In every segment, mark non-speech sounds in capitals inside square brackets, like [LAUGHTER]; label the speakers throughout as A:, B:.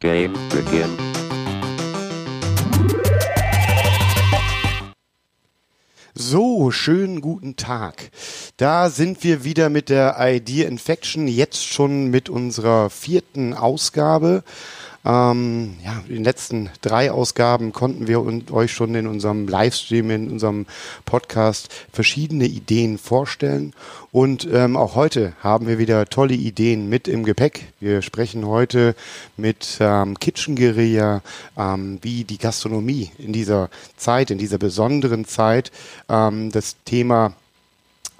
A: Game begin.
B: So, schönen guten Tag. Da sind wir wieder mit der Idea Infection, jetzt schon mit unserer vierten Ausgabe. Ähm, ja, in den letzten drei Ausgaben konnten wir euch schon in unserem Livestream, in unserem Podcast verschiedene Ideen vorstellen. Und ähm, auch heute haben wir wieder tolle Ideen mit im Gepäck. Wir sprechen heute mit ähm, Kitchen Guerilla, ähm, wie die Gastronomie in dieser Zeit, in dieser besonderen Zeit, ähm, das Thema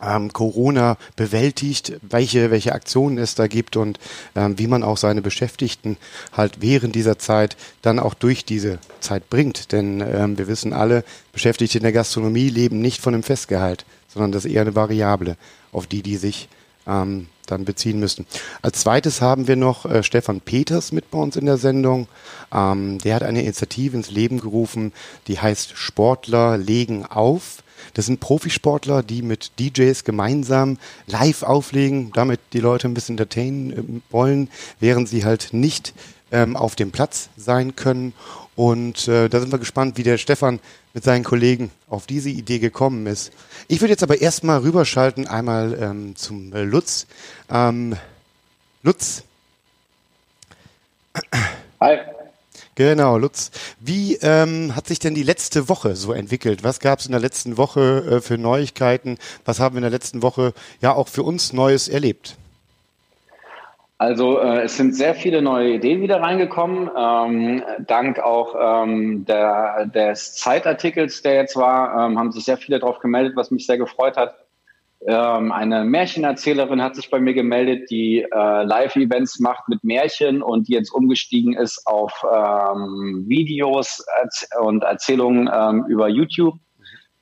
B: ähm, Corona bewältigt, welche, welche Aktionen es da gibt und ähm, wie man auch seine Beschäftigten halt während dieser Zeit dann auch durch diese Zeit bringt. Denn ähm, wir wissen alle, Beschäftigte in der Gastronomie leben nicht von einem Festgehalt, sondern das ist eher eine Variable, auf die die sich ähm, dann beziehen müssen. Als zweites haben wir noch äh, Stefan Peters mit bei uns in der Sendung. Ähm, der hat eine Initiative ins Leben gerufen, die heißt Sportler legen auf. Das sind Profisportler, die mit DJs gemeinsam live auflegen, damit die Leute ein bisschen entertainen äh, wollen, während sie halt nicht ähm, auf dem Platz sein können. Und äh, da sind wir gespannt, wie der Stefan mit seinen Kollegen auf diese Idee gekommen ist. Ich würde jetzt aber erstmal rüberschalten, einmal ähm, zum äh, Lutz. Ähm, Lutz.
C: Hi.
B: Genau, Lutz. Wie ähm, hat sich denn die letzte Woche so entwickelt? Was gab es in der letzten Woche äh, für Neuigkeiten? Was haben wir in der letzten Woche ja auch für uns Neues erlebt?
C: Also äh, es sind sehr viele neue Ideen wieder reingekommen, ähm, dank auch ähm, der, des Zeitartikels, der jetzt war, ähm, haben sich sehr viele darauf gemeldet, was mich sehr gefreut hat. Ähm, eine Märchenerzählerin hat sich bei mir gemeldet, die äh, Live-Events macht mit Märchen und die jetzt umgestiegen ist auf ähm, Videos und Erzählungen ähm, über YouTube,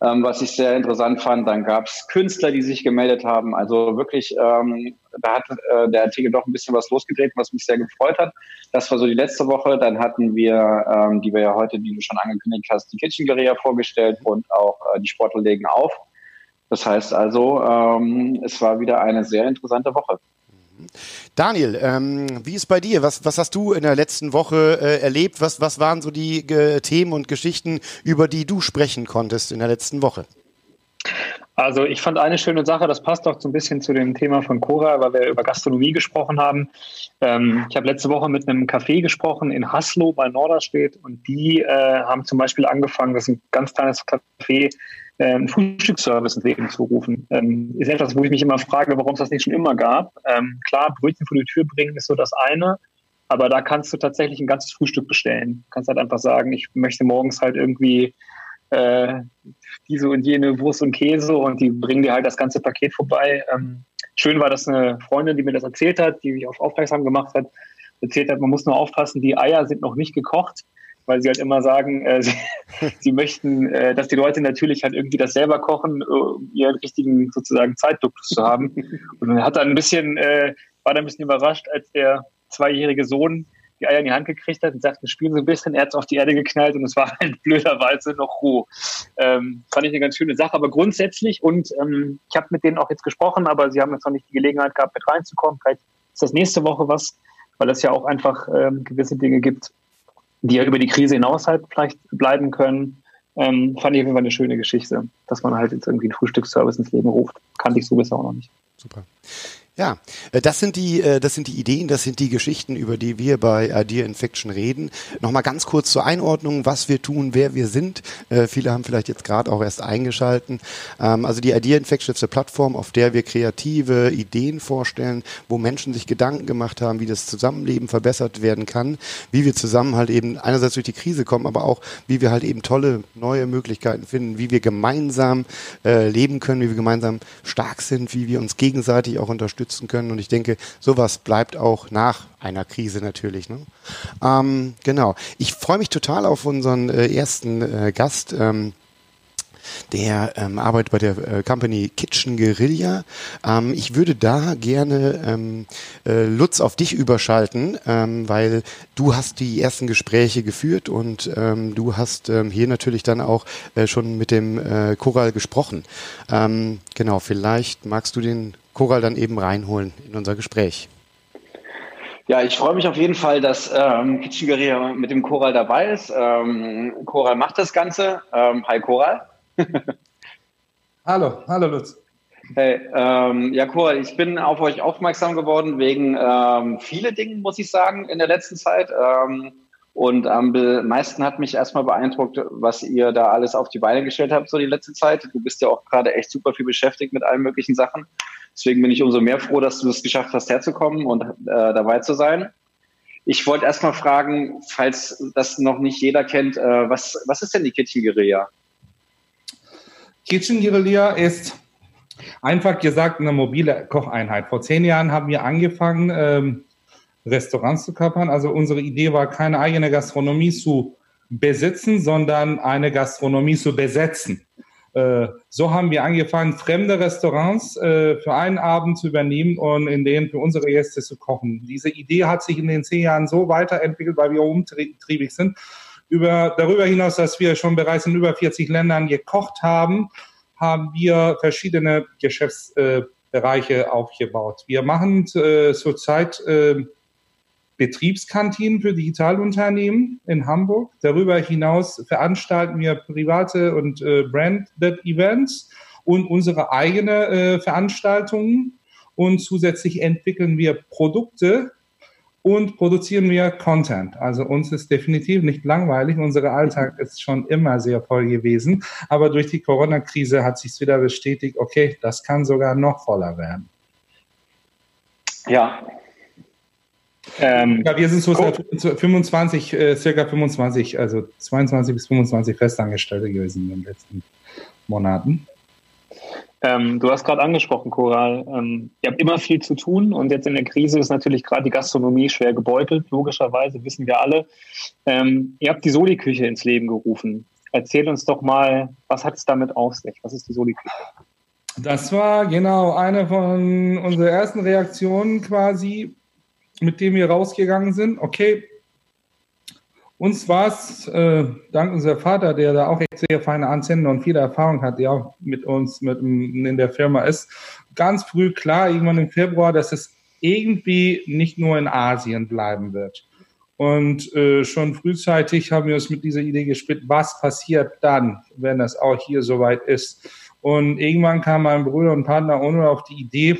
C: ähm, was ich sehr interessant fand. Dann gab es Künstler, die sich gemeldet haben. Also wirklich, ähm, da hat äh, der Artikel doch ein bisschen was losgedreht, was mich sehr gefreut hat. Das war so die letzte Woche. Dann hatten wir, ähm, die wir ja heute, die du schon angekündigt hast, die Kitchen Guerilla vorgestellt und auch äh, die Sportler legen auf. Das heißt also, ähm, es war wieder eine sehr interessante Woche.
B: Daniel, ähm, wie ist bei dir? Was, was hast du in der letzten Woche äh, erlebt? Was, was waren so die äh, Themen und Geschichten, über die du sprechen konntest in der letzten Woche?
D: Also ich fand eine schöne Sache, das passt auch so ein bisschen zu dem Thema von Cora, weil wir über Gastronomie gesprochen haben. Ähm, ich habe letzte Woche mit einem Café gesprochen in Haslo bei Norderstedt und die äh, haben zum Beispiel angefangen, das ist ein ganz kleines Café, ähm, Frühstücksservice ins Leben zu rufen. Ähm, ist etwas, wo ich mich immer frage, warum es das nicht schon immer gab. Ähm, klar, Brötchen vor die Tür bringen ist so das eine, aber da kannst du tatsächlich ein ganzes Frühstück bestellen. Du kannst halt einfach sagen, ich möchte morgens halt irgendwie äh, diese und jene Wurst und Käse und die bringen dir halt das ganze Paket vorbei. Ähm, schön war, dass eine Freundin, die mir das erzählt hat, die mich auf aufmerksam gemacht hat, erzählt hat, man muss nur aufpassen, die Eier sind noch nicht gekocht weil sie halt immer sagen, äh, [LAUGHS] sie, sie, möchten, äh, dass die Leute natürlich halt irgendwie das selber kochen, um ihren richtigen sozusagen Zeitduktus zu haben. [LAUGHS] Und man hat dann ein bisschen, äh, war dann ein bisschen überrascht, als der zweijährige Sohn die Eier in die Hand gekriegt hat und sagte, spielen so ein bisschen, er hat auf die Erde geknallt und es war halt [LAUGHS] blöderweise noch roh. Ähm, fand ich eine ganz schöne Sache, aber grundsätzlich und ähm, ich habe mit denen auch jetzt gesprochen, aber sie haben jetzt noch nicht die Gelegenheit gehabt, mit reinzukommen. Vielleicht ist das nächste Woche was, weil es ja auch einfach ähm, gewisse Dinge gibt, die ja über die Krise hinaus halt vielleicht bleiben können. Ähm, fand ich auf jeden Fall eine schöne Geschichte, dass man halt jetzt irgendwie einen Frühstücksservice ins Leben ruft. Kannte ich so bisher auch noch nicht.
B: Super. Ja, äh, das sind die, äh, das sind die Ideen, das sind die Geschichten, über die wir bei Idea Infection reden. Nochmal ganz kurz zur Einordnung, was wir tun, wer wir sind. Äh, viele haben vielleicht jetzt gerade auch erst eingeschalten. Ähm, also die Idea Infection ist eine Plattform, auf der wir kreative Ideen vorstellen, wo Menschen sich Gedanken gemacht haben, wie das Zusammenleben verbessert werden kann, wie wir zusammen halt eben einerseits durch die Krise kommen, aber auch wie wir halt eben tolle neue Möglichkeiten finden, wie wir gemeinsam leben können, wie wir gemeinsam stark sind, wie wir uns gegenseitig auch unterstützen unterstützen können. Und ich denke, sowas bleibt auch nach einer Krise natürlich. Ne? Ähm, genau. Ich freue mich total auf unseren äh, ersten äh, Gast. Ähm, der ähm, arbeitet bei der äh, Company Kitchen Guerilla. Ähm, ich würde da gerne ähm, äh, Lutz auf dich überschalten, ähm, weil du hast die ersten Gespräche geführt und ähm, du hast ähm, hier natürlich dann auch äh, schon mit dem äh, Choral gesprochen. Ähm, genau, vielleicht magst du den Koral dann eben reinholen in unser Gespräch.
C: Ja, ich freue mich auf jeden Fall, dass ähm, Kitchen Guerilla mit dem Choral dabei ist. Ähm, Choral macht das Ganze. Ähm, hi Choral. [LAUGHS]
A: hallo, hallo Lutz.
C: Hey, ähm, ja, Choral, ich bin auf euch aufmerksam geworden wegen ähm, viele Dingen, muss ich sagen, in der letzten Zeit. Ähm, und am meisten hat mich erstmal beeindruckt, was ihr da alles auf die Beine gestellt habt, so die letzte Zeit. Du bist ja auch gerade echt super viel beschäftigt mit allen möglichen Sachen. Deswegen bin ich umso mehr froh, dass du es geschafft hast, herzukommen und äh, dabei zu sein. Ich wollte erstmal fragen, falls das noch nicht jeder kennt, äh, was, was ist denn die Kitchen Guerilla?
A: Kitchen Guerilla ist einfach gesagt eine mobile Kocheinheit. Vor zehn Jahren haben wir angefangen, ähm, Restaurants zu kapern. Also unsere Idee war, keine eigene Gastronomie zu besitzen, sondern eine Gastronomie zu besetzen. Äh, so haben wir angefangen, fremde Restaurants äh, für einen Abend zu übernehmen und in denen für unsere Gäste zu kochen. Diese Idee hat sich in den zehn Jahren so weiterentwickelt, weil wir umtriebig sind. Über, darüber hinaus, dass wir schon bereits in über 40 Ländern gekocht haben, haben wir verschiedene Geschäftsbereiche äh, aufgebaut. Wir machen äh, zurzeit äh, Betriebskantinen für Digitalunternehmen in Hamburg. Darüber hinaus veranstalten wir private und äh, branded Events und unsere eigene äh, Veranstaltungen. Und zusätzlich entwickeln wir Produkte und produzieren wir Content. Also uns ist definitiv nicht langweilig. Unser Alltag ist schon immer sehr voll gewesen. Aber durch die Corona-Krise hat sich wieder bestätigt, okay, das kann sogar noch voller werden.
C: Ja,
A: ähm, ja, wir sind so cool. 25, äh, circa 25, also 22 bis 25 Festangestellte gewesen in den letzten Monaten.
D: Ähm, du hast gerade angesprochen, Coral, ähm, ihr habt immer viel zu tun und jetzt in der Krise ist natürlich gerade die Gastronomie schwer gebeutelt, logischerweise, wissen wir alle. Ähm, ihr habt die Soli-Küche ins Leben gerufen. Erzähl uns doch mal, was hat es damit auf sich? Was ist die Soli-Küche?
A: Das war genau eine von unseren ersten Reaktionen quasi mit dem wir rausgegangen sind. Okay, uns war es, äh, dank unser Vater, der da auch sehr feine Anzünder und viele Erfahrung hat, der auch mit uns mit, in der Firma ist, ganz früh klar, irgendwann im Februar, dass es irgendwie nicht nur in Asien bleiben wird. Und äh, schon frühzeitig haben wir uns mit dieser Idee gespielt, was passiert dann, wenn das auch hier soweit ist. Und irgendwann kam mein Bruder und Partner Ono auf die Idee,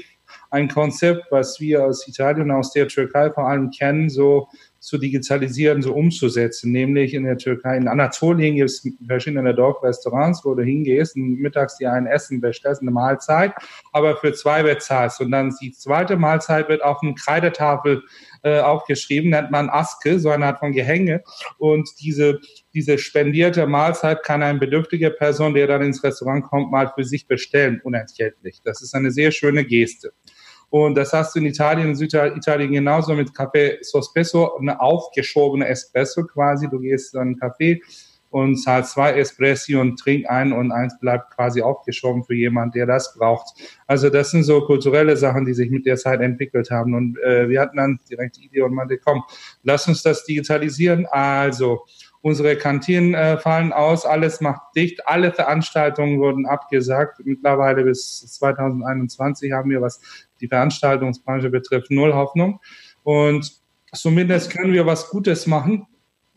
A: ein Konzept, was wir aus Italien, aus der Türkei vor allem kennen, so zu digitalisieren, so umzusetzen. Nämlich in der Türkei, in Anatolien gibt es verschiedene Dorfrestaurants, wo du hingehst und mittags dir ein Essen bestellst, eine Mahlzeit, aber für zwei bezahlst. Und dann die zweite Mahlzeit wird auf eine Kreidetafel äh, aufgeschrieben, nennt man Aske, so eine Art von Gehänge. Und diese, diese spendierte Mahlzeit kann eine bedürftige Person, der dann ins Restaurant kommt, mal für sich bestellen, unentgeltlich. Das ist eine sehr schöne Geste. Und das hast du in Italien, in Süditalien genauso mit Café Sospeso, eine aufgeschobene Espresso quasi. Du gehst in einen Café und zahlst zwei Espressi und trink einen und eins bleibt quasi aufgeschoben für jemand, der das braucht. Also das sind so kulturelle Sachen, die sich mit der Zeit entwickelt haben. Und äh, wir hatten dann direkt die Idee und meinte, komm, lass uns das digitalisieren. Also Unsere Kantinen äh, fallen aus, alles macht dicht, alle Veranstaltungen wurden abgesagt. Mittlerweile bis 2021 haben wir, was die Veranstaltungsbranche betrifft, null Hoffnung. Und zumindest können wir was Gutes machen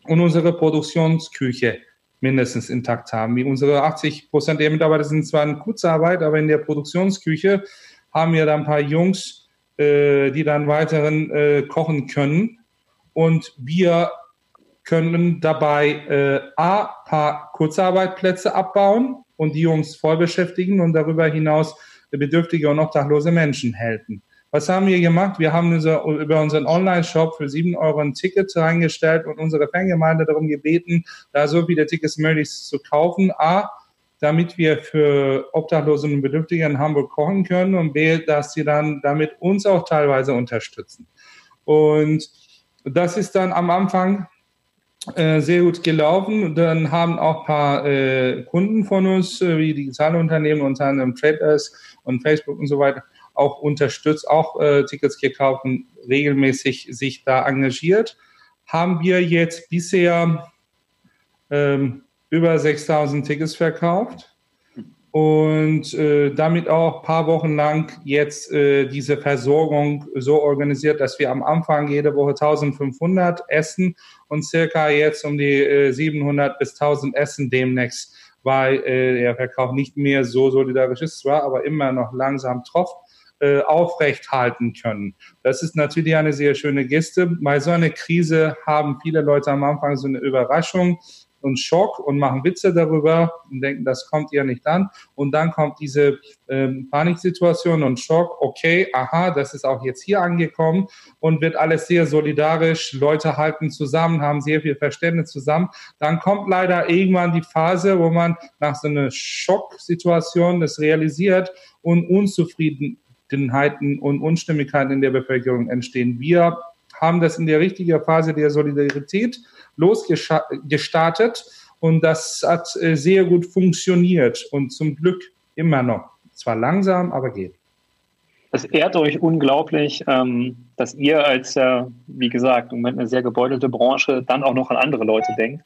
A: und unsere Produktionsküche mindestens intakt haben. Wie unsere 80 Prozent der Mitarbeiter sind zwar in Kurzarbeit, aber in der Produktionsküche haben wir da ein paar Jungs, äh, die dann weiteren äh, kochen können. Und wir können dabei äh, A, paar Kurzarbeitsplätze abbauen und die Jungs voll beschäftigen und darüber hinaus bedürftige und obdachlose Menschen helfen. Was haben wir gemacht? Wir haben unser, über unseren Online-Shop für sieben Euro ein Ticket reingestellt und unsere Fangemeinde darum gebeten, da so viele Tickets möglich zu kaufen. A, damit wir für Obdachlose und Bedürftige in Hamburg kochen können und B, dass sie dann damit uns auch teilweise unterstützen. Und das ist dann am Anfang äh, sehr gut gelaufen. Dann haben auch ein paar äh, Kunden von uns, äh, wie digitale Unternehmen, unter anderem Traders und Facebook und so weiter, auch unterstützt, auch äh, Tickets gekauft und regelmäßig sich da engagiert. Haben wir jetzt bisher ähm, über 6000 Tickets verkauft. Und äh, damit auch paar Wochen lang jetzt äh, diese Versorgung so organisiert, dass wir am Anfang jede Woche 1500 essen und circa jetzt um die äh, 700 bis 1000 essen demnächst, weil äh, der Verkauf nicht mehr so solidarisch ist zwar, aber immer noch langsam tropft äh, aufrecht halten können. Das ist natürlich eine sehr schöne Geste. Bei so einer Krise haben viele Leute am Anfang so eine Überraschung und Schock und machen Witze darüber und denken, das kommt ihr nicht an. Und dann kommt diese ähm, Paniksituation und Schock, okay, aha, das ist auch jetzt hier angekommen und wird alles sehr solidarisch, Leute halten zusammen, haben sehr viel Verständnis zusammen. Dann kommt leider irgendwann die Phase, wo man nach so einer Schocksituation das realisiert und Unzufriedenheiten und Unstimmigkeiten in der Bevölkerung entstehen. Wir haben das in der richtigen Phase der Solidarität losgestartet und das hat äh, sehr gut funktioniert und zum Glück immer noch. Zwar langsam, aber geht.
D: Es ehrt euch unglaublich, ähm, dass ihr als, äh, wie gesagt, im Moment eine sehr gebeutelte Branche dann auch noch an andere Leute denkt.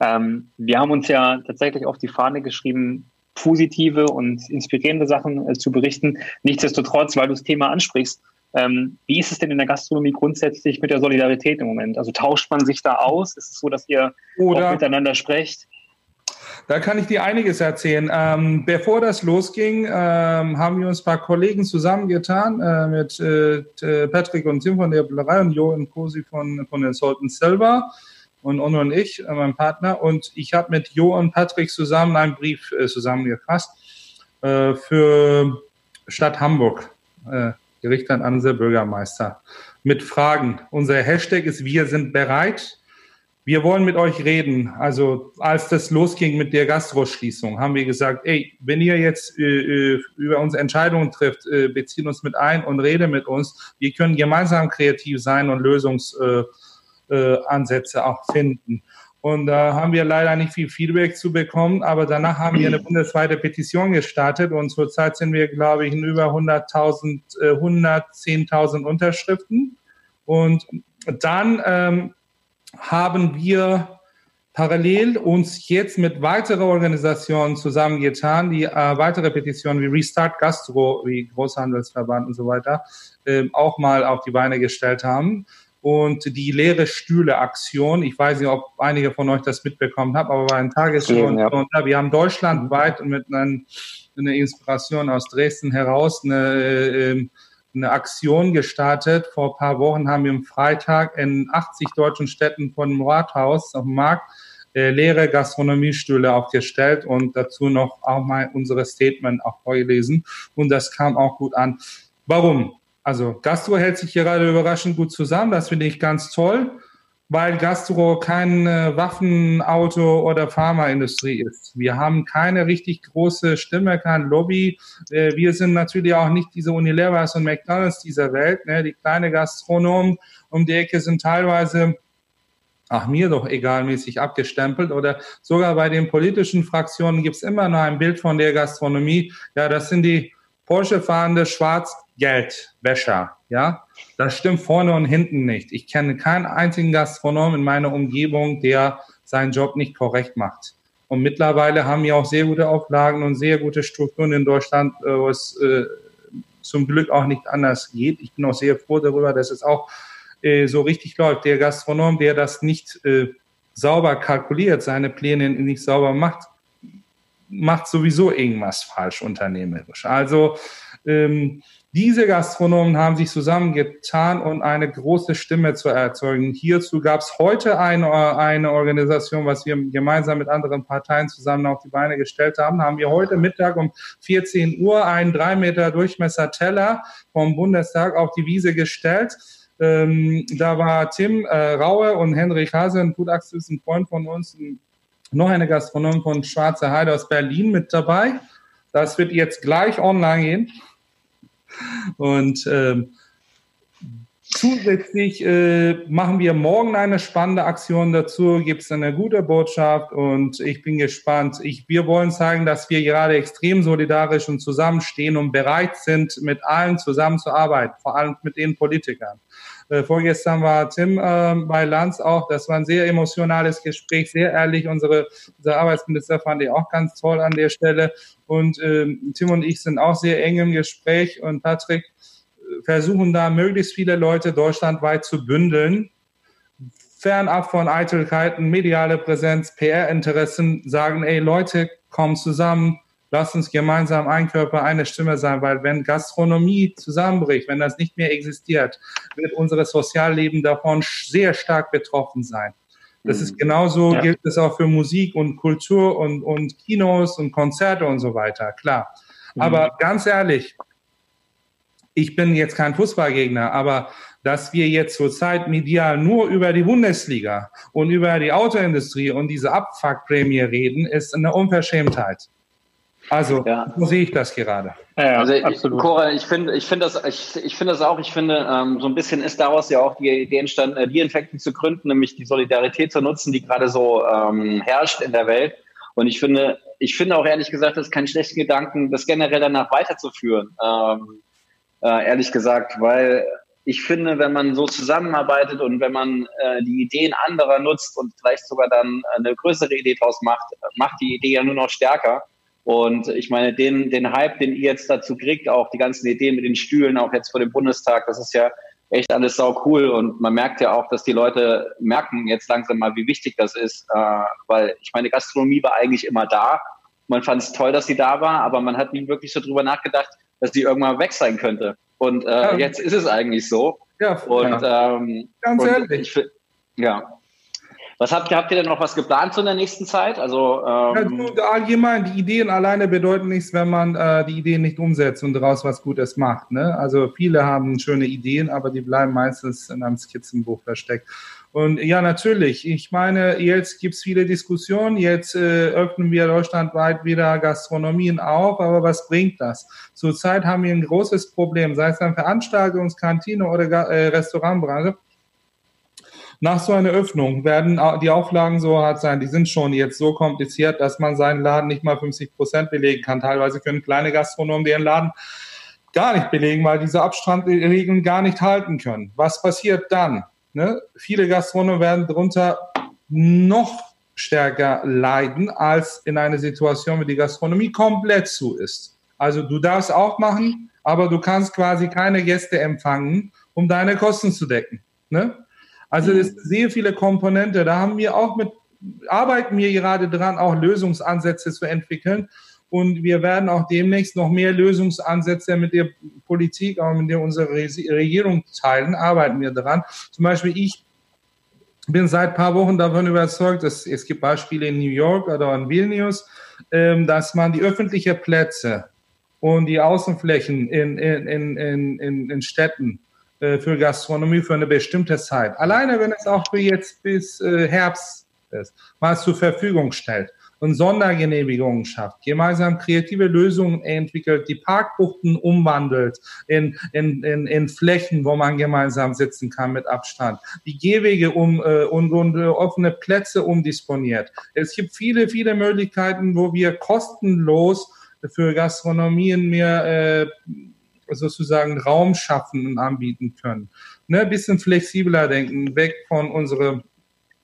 D: Ähm, wir haben uns ja tatsächlich auf die Fahne geschrieben, positive und inspirierende Sachen äh, zu berichten. Nichtsdestotrotz, weil du das Thema ansprichst, ähm, wie ist es denn in der Gastronomie grundsätzlich mit der Solidarität im Moment? Also tauscht man sich da aus? Ist es so, dass ihr Oder, miteinander sprecht?
A: Da kann ich dir einiges erzählen. Ähm, bevor das losging, ähm, haben wir uns ein paar Kollegen zusammengetan äh, mit äh, Patrick und Tim von der Bullerei und Jo und Cosi von, von den Sultan Silver und Onno und ich, äh, mein Partner. Und ich habe mit Jo und Patrick zusammen einen Brief äh, zusammengefasst äh, für Stadt Hamburg. Gerichtet an unsere Bürgermeister mit Fragen. Unser Hashtag ist Wir sind bereit. Wir wollen mit euch reden. Also als das losging mit der Gastroschließung, haben wir gesagt, ey, wenn ihr jetzt äh, äh über uns Entscheidungen trifft, äh, beziehen uns mit ein und rede mit uns. Wir können gemeinsam kreativ sein und Lösungsansätze äh, äh, auch finden. Und da haben wir leider nicht viel Feedback zu bekommen, aber danach haben wir eine bundesweite Petition gestartet und zurzeit sind wir, glaube ich, in über 100.000, äh, 110.000 Unterschriften. Und dann ähm, haben wir parallel uns jetzt mit weiteren Organisationen zusammengetan, die äh, weitere Petitionen wie Restart Gastro, wie Großhandelsverband und so weiter, äh, auch mal auf die Beine gestellt haben und die leere Stühle-Aktion. Ich weiß nicht, ob einige von euch das mitbekommen haben, aber bei einem Tagesschau. Ja. Wir haben deutschlandweit mit einer, einer Inspiration aus Dresden heraus eine, ähm, eine Aktion gestartet. Vor ein paar Wochen haben wir am Freitag in 80 deutschen Städten von dem Rathaus auf dem Markt äh, leere Gastronomiestühle aufgestellt und dazu noch auch mal unsere Statement auch vorgelesen. Und das kam auch gut an. Warum? Also Gastro hält sich gerade überraschend gut zusammen. Das finde ich ganz toll, weil Gastro kein äh, Waffenauto oder Pharmaindustrie ist. Wir haben keine richtig große Stimme, kein Lobby. Äh, wir sind natürlich auch nicht diese Unilevers und McDonalds dieser Welt. Ne? Die kleine Gastronomen um die Ecke sind teilweise ach mir doch egalmäßig abgestempelt oder sogar bei den politischen Fraktionen gibt es immer noch ein Bild von der Gastronomie. Ja, das sind die Porsche fahrende Schwarzgeldwäscher. Ja, das stimmt vorne und hinten nicht. Ich kenne keinen einzigen Gastronom in meiner Umgebung, der seinen Job nicht korrekt macht. Und mittlerweile haben wir auch sehr gute Auflagen und sehr gute Strukturen in Deutschland, äh, wo es äh, zum Glück auch nicht anders geht. Ich bin auch sehr froh darüber, dass es auch äh, so richtig läuft. Der Gastronom, der das nicht äh, sauber kalkuliert, seine Pläne nicht sauber macht, macht sowieso irgendwas falsch unternehmerisch. Also ähm, diese Gastronomen haben sich zusammengetan und eine große Stimme zu erzeugen. Hierzu gab es heute eine, eine Organisation, was wir gemeinsam mit anderen Parteien zusammen auf die Beine gestellt haben. Haben wir heute Mittag um 14 Uhr einen drei Meter Durchmesser Teller vom Bundestag auf die Wiese gestellt. Ähm, da war Tim äh, Raue und Henrik Hase, ein Gutachter, ein Freund von uns, ein noch eine Gastronomin von Schwarze Heide aus Berlin mit dabei. Das wird jetzt gleich online gehen. Und ähm, zusätzlich äh, machen wir morgen eine spannende Aktion dazu, gibt es eine gute Botschaft und ich bin gespannt. Ich, wir wollen zeigen, dass wir gerade extrem solidarisch und zusammenstehen und bereit sind, mit allen zusammenzuarbeiten, vor allem mit den Politikern. Äh, vorgestern war Tim äh, bei Lanz auch. Das war ein sehr emotionales Gespräch, sehr ehrlich. Unsere, unser Arbeitsminister fand ich auch ganz toll an der Stelle. Und äh, Tim und ich sind auch sehr eng im Gespräch. Und Patrick äh, versuchen da möglichst viele Leute deutschlandweit zu bündeln. Fernab von Eitelkeiten, mediale Präsenz, PR-Interessen, sagen, ey Leute, kommen zusammen, Lass uns gemeinsam ein Körper, eine Stimme sein, weil wenn Gastronomie zusammenbricht, wenn das nicht mehr existiert, wird unser Sozialleben davon sehr stark betroffen sein. Das ist mhm. genauso, ja. gilt es auch für Musik und Kultur und, und Kinos und Konzerte und so weiter, klar. Mhm. Aber ganz ehrlich, ich bin jetzt kein Fußballgegner, aber dass wir jetzt zurzeit medial nur über die Bundesliga und über die Autoindustrie und diese Abfuckprämie reden, ist eine Unverschämtheit. Also, ja. so sehe ich das gerade.
C: Ja, also, absolut. Cora, ich finde, ich finde das, ich, ich finde das auch. Ich finde, ähm, so ein bisschen ist daraus ja auch die Idee entstanden, äh, die Infekten zu gründen, nämlich die Solidarität zu nutzen, die gerade so ähm, herrscht in der Welt. Und ich finde, ich finde auch ehrlich gesagt, das ist kein schlechter Gedanken, das generell danach weiterzuführen. Ähm, äh, ehrlich gesagt, weil ich finde, wenn man so zusammenarbeitet und wenn man äh, die Ideen anderer nutzt und vielleicht sogar dann eine größere Idee draus macht, macht die Idee ja nur noch stärker. Und ich meine, den, den Hype, den ihr jetzt dazu kriegt, auch die ganzen Ideen mit den Stühlen, auch jetzt vor dem Bundestag, das ist ja echt alles sau cool. Und man merkt ja auch, dass die Leute merken jetzt langsam mal, wie wichtig das ist. Äh, weil ich meine, Gastronomie war eigentlich immer da. Man fand es toll, dass sie da war, aber man hat nie wirklich so drüber nachgedacht, dass sie irgendwann weg sein könnte. Und äh, ja. jetzt ist es eigentlich so. Ja, und, ja. Ähm, ganz und ehrlich. Ich, ja, was habt ihr, habt ihr denn noch was geplant in der nächsten Zeit? Also,
A: ähm ja, allgemein, die Ideen alleine bedeuten nichts, wenn man äh, die Ideen nicht umsetzt und daraus was Gutes macht. Ne? Also viele haben schöne Ideen, aber die bleiben meistens in einem Skizzenbuch versteckt. Und ja, natürlich. Ich meine, jetzt gibt's viele Diskussionen. Jetzt äh, öffnen wir deutschlandweit wieder Gastronomien auf. Aber was bringt das? Zurzeit haben wir ein großes Problem, sei es dann Veranstaltungs-, Kantine oder äh, Restaurantbranche nach so einer Öffnung werden die Auflagen so hart sein, die sind schon jetzt so kompliziert, dass man seinen Laden nicht mal 50 Prozent belegen kann. Teilweise können kleine Gastronomen deren Laden gar nicht belegen, weil diese Abstandregeln gar nicht halten können. Was passiert dann? Ne? Viele Gastronomen werden darunter noch stärker leiden als in einer Situation, wie die Gastronomie komplett zu ist. Also du darfst auch machen, aber du kannst quasi keine Gäste empfangen, um deine Kosten zu decken. Ne? Also es sind sehr viele Komponente. Da haben wir auch mit, arbeiten wir gerade dran, auch Lösungsansätze zu entwickeln. Und wir werden auch demnächst noch mehr Lösungsansätze mit der Politik, auch mit der unsere Regierung teilen, arbeiten wir daran. Zum Beispiel ich bin seit paar Wochen davon überzeugt, dass es gibt Beispiele in New York oder in Vilnius, ähm, dass man die öffentlichen Plätze und die Außenflächen in, in, in, in, in Städten für Gastronomie für eine bestimmte Zeit. Alleine wenn es auch für jetzt bis äh, Herbst ist, mal zur Verfügung stellt und Sondergenehmigungen schafft, gemeinsam kreative Lösungen entwickelt, die Parkbuchten umwandelt in, in, in, in Flächen, wo man gemeinsam sitzen kann mit Abstand, die Gehwege um äh, und, und äh, offene Plätze umdisponiert. Es gibt viele, viele Möglichkeiten, wo wir kostenlos für Gastronomien mehr äh, sozusagen Raum schaffen und anbieten können. Ne, ein bisschen flexibler denken, weg von unserem.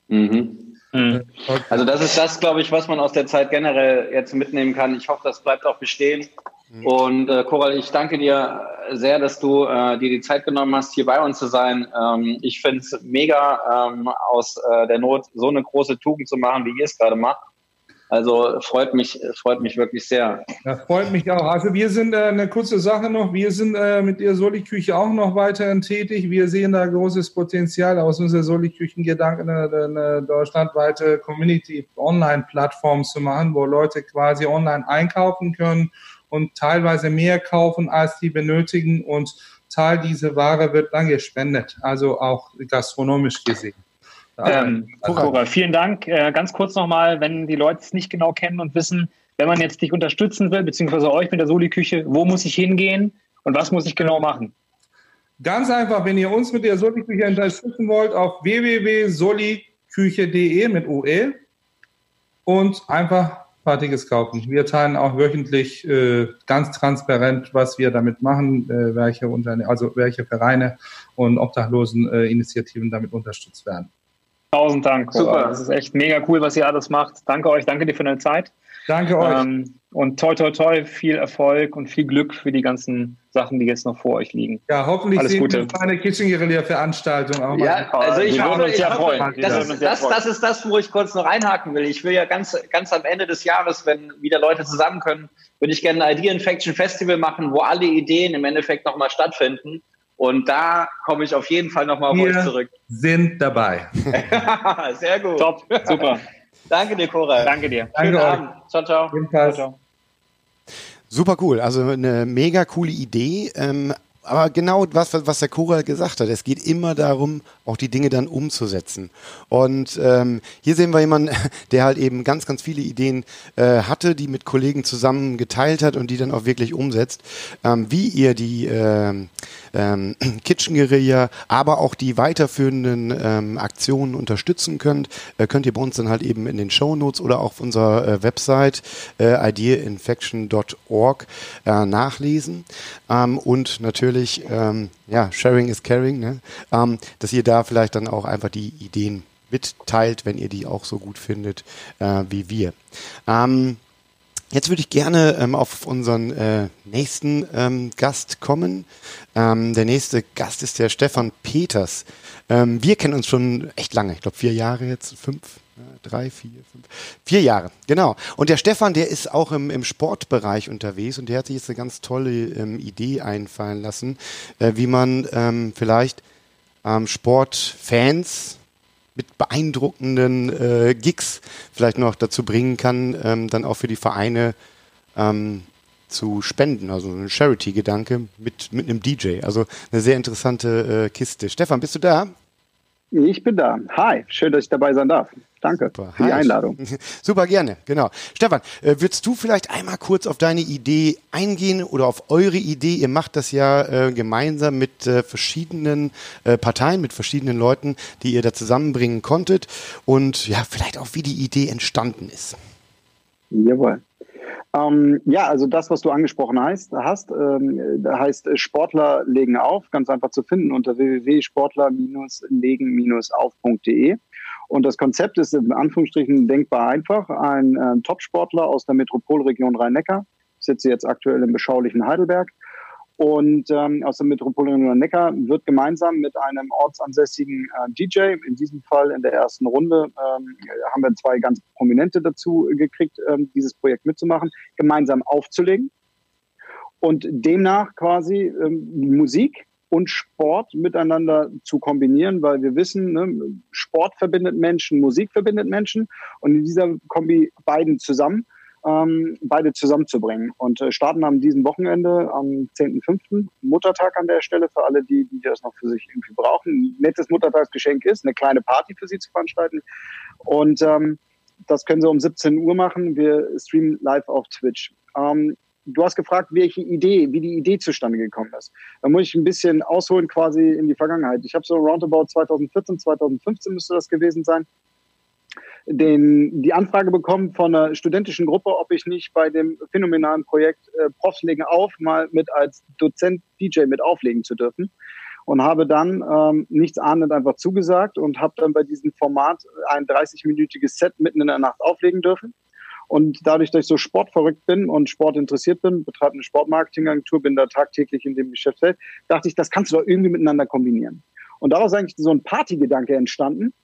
C: Mhm. Mhm. Also das ist das, glaube ich, was man aus der Zeit generell jetzt mitnehmen kann. Ich hoffe, das bleibt auch bestehen. Mhm. Und äh, Coral, ich danke dir sehr, dass du äh, dir die Zeit genommen hast, hier bei uns zu sein. Ähm, ich finde es mega, ähm, aus äh, der Not so eine große Tugend zu machen, wie ihr es gerade macht. Also freut mich, freut mich wirklich sehr.
A: Ja, freut mich auch. Also wir sind äh, eine kurze Sache noch. Wir sind äh, mit der Soli-Küche auch noch weiterhin tätig. Wir sehen da großes Potenzial aus unserer Soli-Küchen-Gedanken, eine, eine deutschlandweite Community-Online-Plattform zu machen, wo Leute quasi online einkaufen können und teilweise mehr kaufen, als die benötigen und Teil dieser Ware wird dann gespendet, also auch gastronomisch gesehen.
D: Ähm, Cora, vielen Dank. Äh, ganz kurz nochmal, wenn die Leute es nicht genau kennen und wissen, wenn man jetzt dich unterstützen will, beziehungsweise euch mit der Soli-Küche, wo muss ich hingehen und was muss ich genau machen?
A: Ganz einfach, wenn ihr uns mit der Soli-Küche unterstützen wollt, auf www.soliküche.de mit OE und einfach fertiges kaufen. Wir teilen auch wöchentlich äh, ganz transparent, was wir damit machen, äh, welche Unterne also welche Vereine und Obdachlosen-Initiativen damit unterstützt werden.
D: Tausend Dank. Super. Das ist echt mega cool, was ihr alles macht. Danke euch, danke dir für deine Zeit.
A: Danke euch. Ähm,
D: und toi, toi, toi, viel Erfolg und viel Glück für die ganzen Sachen, die jetzt noch vor euch liegen.
A: Ja, hoffentlich Alles sehen Gute. wir eine Kitchen Guerilla Veranstaltung
C: auch mal. Ja, also ich, wir würden uns ja freuen. Das ist das, das ist das, wo ich kurz noch einhaken will. Ich will ja ganz, ganz am Ende des Jahres, wenn wieder Leute zusammen können, würde ich gerne ein Idea Infection Festival machen, wo alle Ideen im Endeffekt nochmal stattfinden. Und da komme ich auf jeden Fall nochmal auf euch zurück.
A: sind dabei. [LAUGHS]
C: Sehr gut.
D: Top, super.
C: Danke dir, Cora.
D: Danke dir.
C: Schönen Danke Abend. Ciao, ciao. Ciao, ciao.
B: Super cool. Also eine mega coole Idee. Ähm, aber genau was, was der Cora gesagt hat, es geht immer darum, auch die Dinge dann umzusetzen. Und ähm, hier sehen wir jemanden, [LAUGHS] der halt eben ganz, ganz viele Ideen äh, hatte, die mit Kollegen zusammen geteilt hat und die dann auch wirklich umsetzt. Ähm, wie ihr die ähm, [CLEARS THROAT] Kitchen Guerilla, aber auch die weiterführenden ähm, Aktionen unterstützen könnt, äh, könnt ihr bei uns dann halt eben in den Show Notes oder auf unserer äh, Website äh, ideainfection.org äh, nachlesen. Ähm, und natürlich, ähm, ja, Sharing is Caring, ne? ähm, dass ihr da vielleicht dann auch einfach die Ideen mitteilt, wenn ihr die auch so gut findet äh, wie wir. Ähm, Jetzt würde ich gerne ähm, auf unseren äh, nächsten ähm, Gast kommen. Ähm, der nächste Gast ist der Stefan Peters. Ähm, wir kennen uns schon echt lange, ich glaube vier Jahre jetzt, fünf, drei, vier, fünf, vier Jahre, genau. Und der Stefan, der ist auch im, im Sportbereich unterwegs und der hat sich jetzt eine ganz tolle ähm, Idee einfallen lassen, äh, wie man ähm, vielleicht ähm, Sportfans mit beeindruckenden äh, Gigs vielleicht noch dazu bringen kann, ähm, dann auch für die Vereine ähm, zu spenden. Also ein Charity-Gedanke mit, mit einem DJ. Also eine sehr interessante äh, Kiste. Stefan, bist du da?
E: Ich bin da. Hi, schön, dass ich dabei sein darf. Danke Super. für die Einladung. [LAUGHS]
B: Super gerne, genau. Stefan, äh, würdest du vielleicht einmal kurz auf deine Idee eingehen oder auf eure Idee? Ihr macht das ja äh, gemeinsam mit äh, verschiedenen äh, Parteien, mit verschiedenen Leuten, die ihr da zusammenbringen konntet und ja, vielleicht auch wie die Idee entstanden ist.
E: Jawohl. Ähm, ja, also das, was du angesprochen hast, hast ähm, heißt äh, Sportler legen auf, ganz einfach zu finden unter www.sportler-legen-auf.de. Und das Konzept ist in Anführungsstrichen denkbar einfach. Ein äh, Top-Sportler aus der Metropolregion Rhein-Neckar, sitze jetzt aktuell im beschaulichen Heidelberg, und ähm, aus der Metropolregion Neckar wird gemeinsam mit einem ortsansässigen äh, DJ, in diesem Fall in der ersten Runde, ähm, haben wir zwei ganz Prominente dazu gekriegt, ähm, dieses Projekt mitzumachen, gemeinsam aufzulegen. Und demnach quasi ähm, Musik und Sport miteinander zu kombinieren, weil wir wissen, ne, Sport verbindet Menschen, Musik verbindet Menschen und in dieser Kombi beiden zusammen ähm, beide zusammenzubringen. Und äh, starten am diesem Wochenende am 10.05. Muttertag an der Stelle für alle, die, die das noch für sich irgendwie brauchen. Ein nettes Muttertagsgeschenk ist, eine kleine Party für sie zu veranstalten. Und ähm, das können sie um 17 Uhr machen. Wir streamen live auf Twitch. Ähm, du hast gefragt, welche Idee, wie die Idee zustande gekommen ist. Da muss ich ein bisschen ausholen quasi in die Vergangenheit. Ich habe so roundabout 2014, 2015 müsste das gewesen sein den, die Anfrage bekommen von einer studentischen Gruppe, ob ich nicht bei dem phänomenalen Projekt äh, Profs legen auf mal mit als Dozent DJ mit auflegen zu dürfen und habe dann ähm, nichts ahnend einfach zugesagt und habe dann bei diesem Format ein 30-minütiges Set mitten in der Nacht auflegen dürfen. Und dadurch, dass ich so sportverrückt bin und sportinteressiert bin, betreibe eine Sportmarketingagentur, bin da tagtäglich in dem Geschäftsfeld, dachte ich, das kannst du doch irgendwie miteinander kombinieren. Und daraus ist eigentlich so ein Partygedanke entstanden,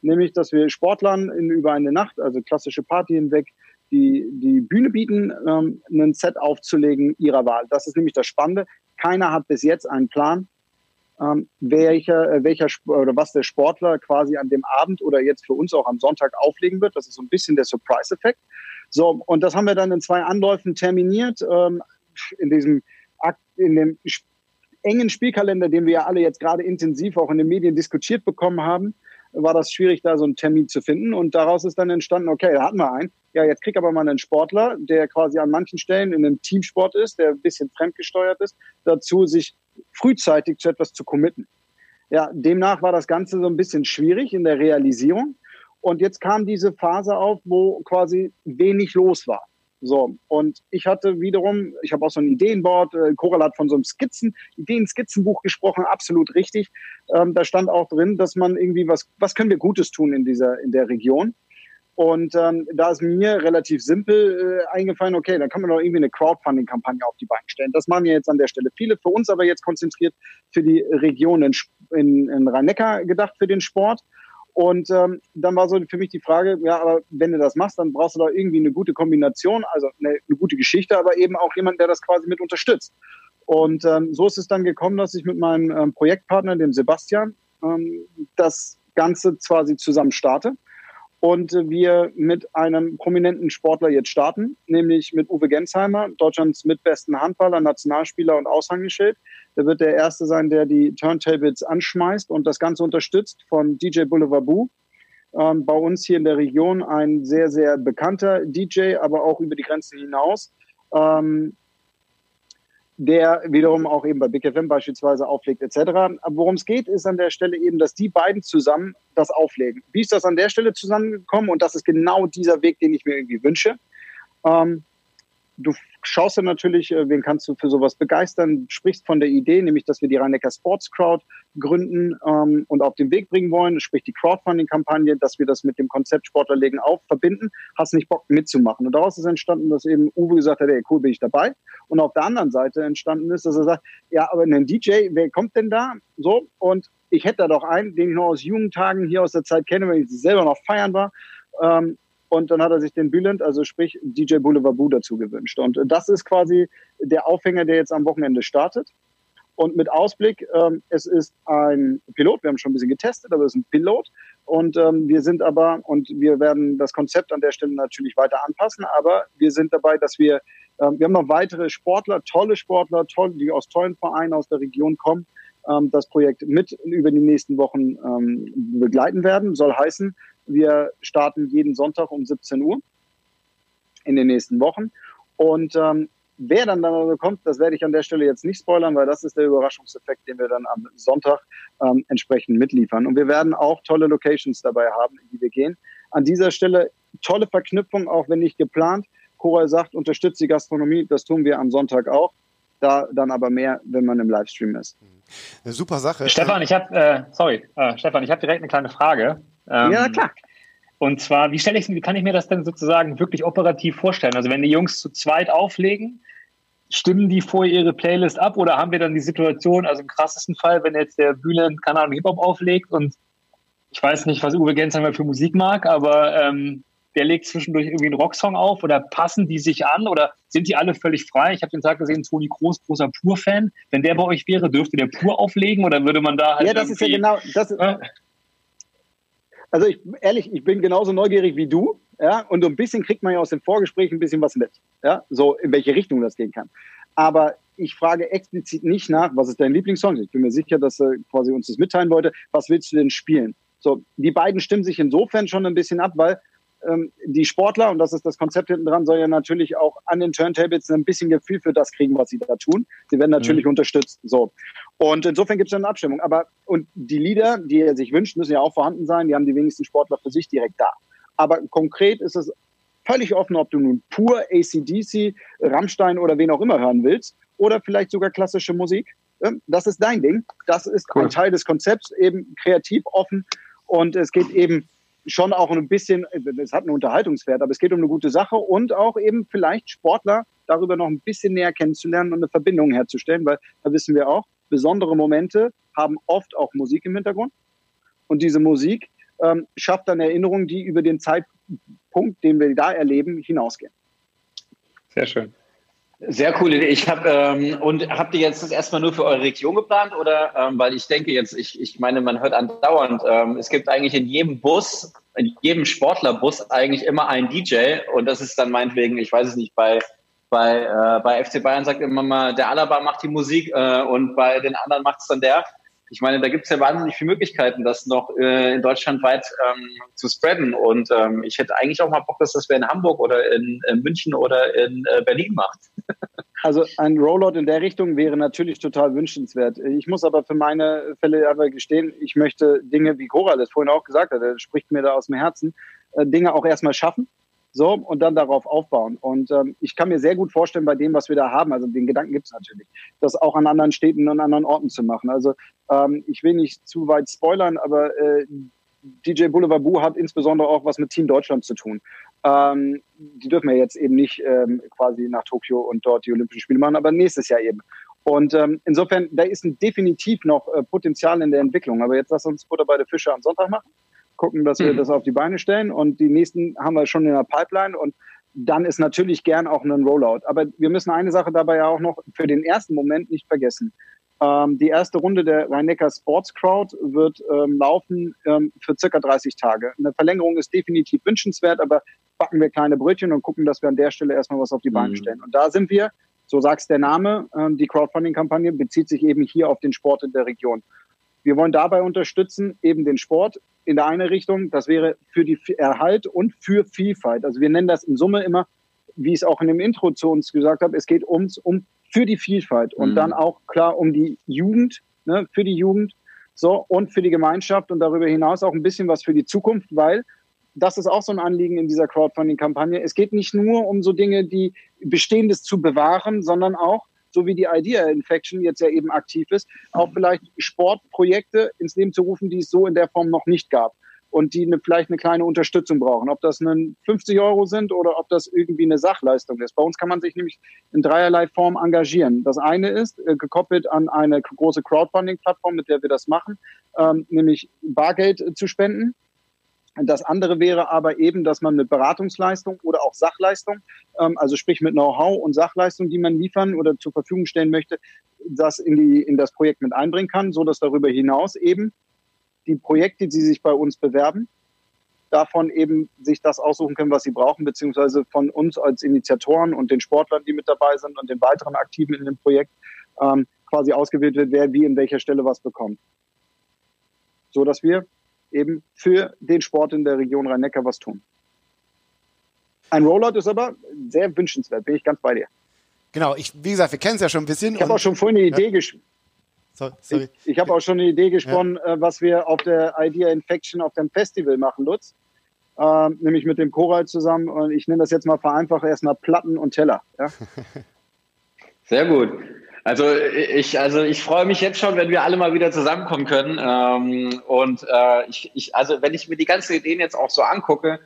E: nämlich dass wir Sportlern in, über eine Nacht, also klassische Party hinweg, die, die Bühne bieten, ähm, ein Set aufzulegen ihrer Wahl. Das ist nämlich das Spannende. Keiner hat bis jetzt einen Plan, ähm, welcher, äh, welcher oder was der Sportler quasi an dem Abend oder jetzt für uns auch am Sonntag auflegen wird. Das ist so ein bisschen der Surprise-Effekt. So, und das haben wir dann in zwei Anläufen terminiert, ähm, in diesem in dem engen Spielkalender, den wir ja alle jetzt gerade intensiv auch in den Medien diskutiert bekommen haben war das schwierig, da so einen Termin zu finden. Und daraus ist dann entstanden, okay, da hatten wir einen. Ja, jetzt krieg aber mal einen Sportler, der quasi an manchen Stellen in einem Teamsport ist, der ein bisschen fremdgesteuert ist, dazu sich frühzeitig zu etwas zu committen. Ja, demnach war das Ganze so ein bisschen schwierig in der Realisierung. Und jetzt kam diese Phase auf, wo quasi wenig los war. So, und ich hatte wiederum, ich habe auch so ein Ideenboard, äh, Coral hat von so einem Skizzen, Ideen-Skizzenbuch gesprochen, absolut richtig. Ähm, da stand auch drin, dass man irgendwie was, was können wir Gutes tun in dieser, in der Region. Und ähm, da ist mir relativ simpel äh, eingefallen, okay, dann kann man doch irgendwie eine Crowdfunding-Kampagne auf die Beine stellen. Das machen wir jetzt an der Stelle viele, für uns aber jetzt konzentriert für die Region in, in, in Rhein-Neckar gedacht, für den Sport. Und ähm, dann war so für mich die Frage, ja, aber wenn du das machst, dann brauchst du da irgendwie eine gute Kombination, also eine, eine gute Geschichte, aber eben auch jemand, der das quasi mit unterstützt. Und ähm, so ist es dann gekommen, dass ich mit meinem ähm, Projektpartner, dem Sebastian, ähm, das Ganze quasi zusammen starte und wir mit einem prominenten Sportler jetzt starten, nämlich mit Uwe Gensheimer, Deutschlands mitbesten Handballer, Nationalspieler und Aushängeschild. Der wird der Erste sein, der die Turntables anschmeißt und das Ganze unterstützt von DJ Boulevard Boo. Ähm, bei uns hier in der Region ein sehr, sehr bekannter DJ, aber auch über die Grenzen hinaus. Ähm, der wiederum auch eben bei Big FM beispielsweise auflegt etc. Aber worum es geht, ist an der Stelle eben, dass die beiden zusammen das auflegen. Wie ist das an der Stelle zusammengekommen? Und das ist genau dieser Weg, den ich mir irgendwie wünsche. Ähm, du schaust dann natürlich, äh, wen kannst du für sowas begeistern, sprichst von der Idee, nämlich, dass wir die Rhein-Neckar Sports Crowd gründen ähm, und auf den Weg bringen wollen, sprich die Crowdfunding-Kampagne, dass wir das mit dem Konzept Sportlerlegen auf verbinden, hast nicht Bock mitzumachen. Und daraus ist entstanden, dass eben Uwe gesagt hat, ey, cool, bin ich dabei. Und auf der anderen Seite entstanden ist, dass er sagt, ja, aber ein DJ, wer kommt denn da? So, und ich hätte da doch einen, den ich noch aus jungen Tagen hier aus der Zeit kenne, wenn ich selber noch feiern war. Ähm, und dann hat er sich den Bülent, also sprich DJ Boulevard Boo dazu gewünscht. Und das ist quasi der Aufhänger, der jetzt am Wochenende startet. Und mit Ausblick, ähm, es ist ein Pilot, wir haben schon ein bisschen getestet, aber es ist ein Pilot. Und ähm, wir sind aber, und wir werden das Konzept an der Stelle natürlich weiter anpassen, aber wir sind dabei, dass wir, ähm, wir haben noch weitere Sportler, tolle Sportler, toll, die aus tollen Vereinen aus der Region kommen, ähm, das Projekt mit über die nächsten Wochen ähm, begleiten werden. Soll heißen, wir starten jeden Sonntag um 17 Uhr in den nächsten Wochen. Und ähm, wer dann da kommt, das werde ich an der Stelle jetzt nicht spoilern, weil das ist der Überraschungseffekt, den wir dann am Sonntag ähm, entsprechend mitliefern. Und wir werden auch tolle Locations dabei haben, in die wir gehen. An dieser Stelle tolle Verknüpfung, auch wenn nicht geplant. Cora sagt, unterstützt die Gastronomie, das tun wir am Sonntag auch. Da dann aber mehr, wenn man im Livestream ist.
B: Eine super Sache.
D: Stefan, ich habe, äh, sorry, äh, Stefan, ich habe direkt eine kleine Frage.
E: Ähm, ja, klar.
D: Und zwar, wie stelle ich, wie kann ich mir das denn sozusagen wirklich operativ vorstellen? Also wenn die Jungs zu zweit auflegen, stimmen die vorher ihre Playlist ab oder haben wir dann die Situation, also im krassesten Fall, wenn jetzt der Bühne, keine Ahnung, Hip-Hop auflegt und ich weiß nicht, was Uwe Gensheimer für Musik mag, aber ähm, der legt zwischendurch irgendwie einen Rocksong auf oder passen die sich an oder sind die alle völlig frei? Ich habe den Tag gesehen, Toni Groß, großer Pur-Fan. Wenn der bei euch wäre, dürfte der Pur auflegen oder würde man da halt.
E: Ja, das ist ja genau, das [LAUGHS] äh, also ich, ehrlich, ich bin genauso neugierig wie du. Ja, und so ein bisschen kriegt man ja aus dem Vorgespräch ein bisschen was mit. Ja, so in welche Richtung das gehen kann. Aber ich frage explizit nicht nach, was ist dein Lieblingssong? Ich bin mir sicher, dass er quasi uns das mitteilen wollte. Was willst du denn spielen? So, die beiden stimmen sich insofern schon ein bisschen ab, weil ähm, die Sportler, und das ist das Konzept hinten dran, soll ja natürlich auch an den Turntables ein bisschen Gefühl für das kriegen, was sie da tun. Sie werden natürlich mhm. unterstützt. So. Und insofern gibt es eine Abstimmung. Aber und die Lieder, die er sich wünscht, müssen ja auch vorhanden sein. Die haben die wenigsten Sportler für sich direkt da. Aber konkret ist es völlig offen, ob du nun pur ACDC, Rammstein oder wen auch immer hören willst oder vielleicht sogar klassische Musik. Ähm, das ist dein Ding. Das ist cool. ein Teil des Konzepts, eben kreativ offen. Und es geht eben schon auch ein bisschen, es hat einen Unterhaltungswert, aber es geht um eine gute Sache und auch eben vielleicht Sportler darüber noch ein bisschen näher kennenzulernen und eine Verbindung herzustellen, weil da wissen wir auch, besondere Momente haben oft auch Musik im Hintergrund. Und diese Musik ähm, schafft dann Erinnerungen, die über den Zeitpunkt, den wir da erleben, hinausgehen.
D: Sehr schön.
C: Sehr coole Idee. Ich habe ähm, und habt ihr jetzt das erstmal nur für eure Region geplant oder ähm, weil ich denke jetzt, ich, ich meine, man hört andauernd, ähm, es gibt eigentlich in jedem Bus, in jedem Sportlerbus eigentlich immer einen DJ und das ist dann meinetwegen, ich weiß es nicht, bei bei, äh, bei FC Bayern sagt immer mal, der Alaba macht die Musik äh, und bei den anderen macht es dann der. Ich meine, da gibt es ja wahnsinnig viele Möglichkeiten, das noch äh, in Deutschland weit ähm, zu spreaden. Und ähm, ich hätte eigentlich auch mal Bock, dass das wer in Hamburg oder in, in München oder in äh, Berlin macht. [LAUGHS]
E: also ein Rollout in der Richtung wäre natürlich total wünschenswert. Ich muss aber für meine Fälle aber gestehen, ich möchte Dinge, wie Cora das vorhin auch gesagt hat, er spricht mir da aus dem Herzen, äh, Dinge auch erstmal schaffen So, und dann darauf aufbauen. Und ähm, ich kann mir sehr gut vorstellen, bei dem, was wir da haben, also den Gedanken gibt es natürlich, das auch an anderen Städten und anderen Orten zu machen. Also ähm, ich will nicht zu weit spoilern, aber äh, DJ Boulevard Boo hat insbesondere auch was mit Team Deutschland zu tun. Ähm, die dürfen ja jetzt eben nicht ähm, quasi nach Tokio und dort die Olympischen Spiele machen, aber nächstes Jahr eben. Und ähm, insofern, da ist definitiv noch äh, Potenzial in der Entwicklung. Aber jetzt lass uns Butter bei der Fische am Sonntag machen gucken, dass wir mhm. das auf die Beine stellen. Und die nächsten haben wir schon in der Pipeline. Und dann ist natürlich gern auch ein Rollout. Aber wir müssen eine Sache dabei ja auch noch für den ersten Moment nicht vergessen. Ähm, die erste Runde der Rhein-Neckar Sports Crowd wird ähm, laufen ähm, für circa 30 Tage. Eine Verlängerung ist definitiv wünschenswert, aber backen wir kleine Brötchen und gucken, dass wir an der Stelle erstmal was auf die Beine mhm. stellen. Und da sind wir, so sagt's der Name, ähm, die Crowdfunding-Kampagne bezieht sich eben hier auf den Sport in der Region. Wir wollen dabei unterstützen, eben den Sport in der eine Richtung, das wäre für die Erhalt und für Vielfalt. Also wir nennen das in Summe immer, wie ich es auch in dem Intro zu uns gesagt habe, es geht ums, um für die Vielfalt und mhm. dann auch klar um die Jugend, ne, für die Jugend, so und für die Gemeinschaft und darüber hinaus auch ein bisschen was für die Zukunft, weil das ist auch so ein Anliegen in dieser Crowdfunding-Kampagne. Es geht nicht nur um so Dinge, die Bestehendes zu bewahren, sondern auch so wie die Idea Infection jetzt ja eben aktiv ist, auch vielleicht Sportprojekte ins Leben zu rufen, die es so in der Form noch nicht gab und die eine, vielleicht eine kleine Unterstützung brauchen. Ob das einen 50 Euro sind oder ob das irgendwie eine Sachleistung ist. Bei uns kann man sich nämlich in dreierlei Form engagieren. Das eine ist äh, gekoppelt an eine große Crowdfunding-Plattform, mit der wir das machen, ähm, nämlich Bargeld äh, zu spenden. Das andere wäre aber eben, dass man mit Beratungsleistung oder auch Sachleistung, ähm, also sprich mit Know-how und Sachleistung, die man liefern oder zur Verfügung stellen möchte, das in, die, in das Projekt mit einbringen kann, so dass darüber hinaus eben die Projekte, die sich bei uns bewerben, davon eben sich das aussuchen können, was sie brauchen, beziehungsweise von uns als Initiatoren und den Sportlern, die mit dabei sind und den weiteren Aktiven in dem Projekt ähm, quasi ausgewählt wird, wer wie in welcher Stelle was bekommt. So dass wir eben für den Sport in der Region Rhein-Neckar was tun. Ein Rollout ist aber sehr wünschenswert, bin ich ganz bei dir.
B: Genau, ich, wie gesagt, wir kennen es ja schon ein bisschen.
E: Ich habe auch schon vorhin eine Idee ja. gesprochen. Ich, ich habe auch schon eine Idee gesponnen, ja. Äh, was wir auf der Idea Infection auf dem Festival machen, Lutz. Äh, nämlich mit dem Choral zusammen. Und ich nenne das jetzt mal vereinfacht erstmal Platten und Teller. Ja? [LAUGHS]
C: Sehr gut. Also ich, also ich freue mich jetzt schon, wenn wir alle mal wieder zusammenkommen können. Ähm, und äh, ich, ich, also wenn ich mir die ganzen Ideen jetzt auch so angucke,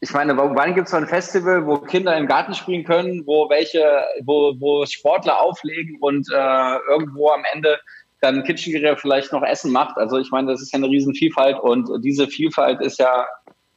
C: ich meine, wann gibt es so ein Festival, wo Kinder im Garten spielen können, wo welche, wo, wo Sportler auflegen und äh, irgendwo am Ende dann Kitchengeräte vielleicht noch Essen macht. Also ich meine, das ist ja eine Riesenvielfalt und diese Vielfalt ist ja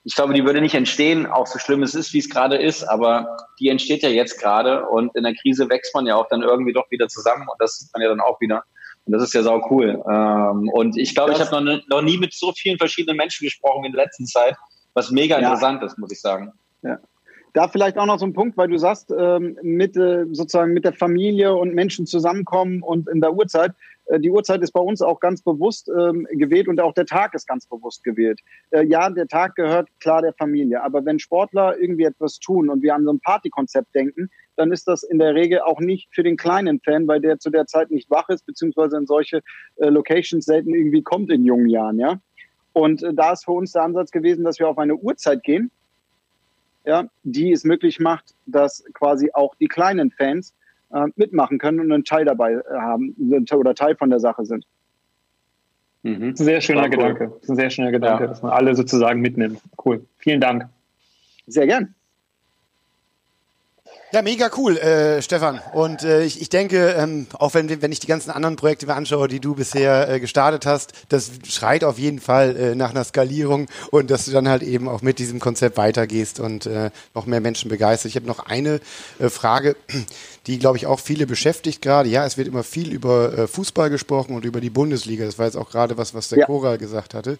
C: ich glaube, die würde nicht entstehen, auch so schlimm es ist, wie es gerade ist, aber die entsteht ja jetzt gerade und in der Krise wächst man ja auch dann irgendwie doch wieder zusammen und das sieht man ja dann auch wieder. Und das ist ja sau cool. Ähm, und ich glaube, ich habe noch, noch nie mit so vielen verschiedenen Menschen gesprochen in der letzten Zeit, was mega ja. interessant ist, muss ich sagen.
E: Ja. Da vielleicht auch noch so ein Punkt, weil du sagst, ähm, mit, äh, sozusagen mit der Familie und Menschen zusammenkommen und in der Uhrzeit. Äh, die Uhrzeit ist bei uns auch ganz bewusst ähm, gewählt und auch der Tag ist ganz bewusst gewählt. Äh, ja, der Tag gehört klar der Familie, aber wenn Sportler irgendwie etwas tun und wir an so ein Partykonzept denken, dann ist das in der Regel auch nicht für den kleinen Fan, weil der zu der Zeit nicht wach ist, beziehungsweise in solche äh, Locations selten irgendwie kommt in jungen Jahren, ja. Und äh, da ist für uns der Ansatz gewesen, dass wir auf eine Uhrzeit gehen, ja, die es möglich macht, dass quasi auch die kleinen Fans äh, mitmachen können und einen Teil dabei äh, haben oder Teil von der Sache sind.
D: Mhm. Sehr schöner Gedanke. Das ist ein sehr schöner Gedanke, ja. dass man alle sozusagen mitnimmt. Cool. Vielen Dank.
E: Sehr gern.
B: Ja, mega cool, äh, Stefan. Und äh, ich, ich denke, ähm, auch wenn, wenn ich die ganzen anderen Projekte mir anschaue, die du bisher äh, gestartet hast, das schreit auf jeden Fall äh, nach einer Skalierung und dass du dann halt eben auch mit diesem Konzept weitergehst und äh, noch mehr Menschen begeistert. Ich habe noch eine äh, Frage, die, glaube ich, auch viele beschäftigt gerade. Ja, es wird immer viel über äh, Fußball gesprochen und über die Bundesliga. Das war jetzt auch gerade was, was der ja. Cora gesagt hatte.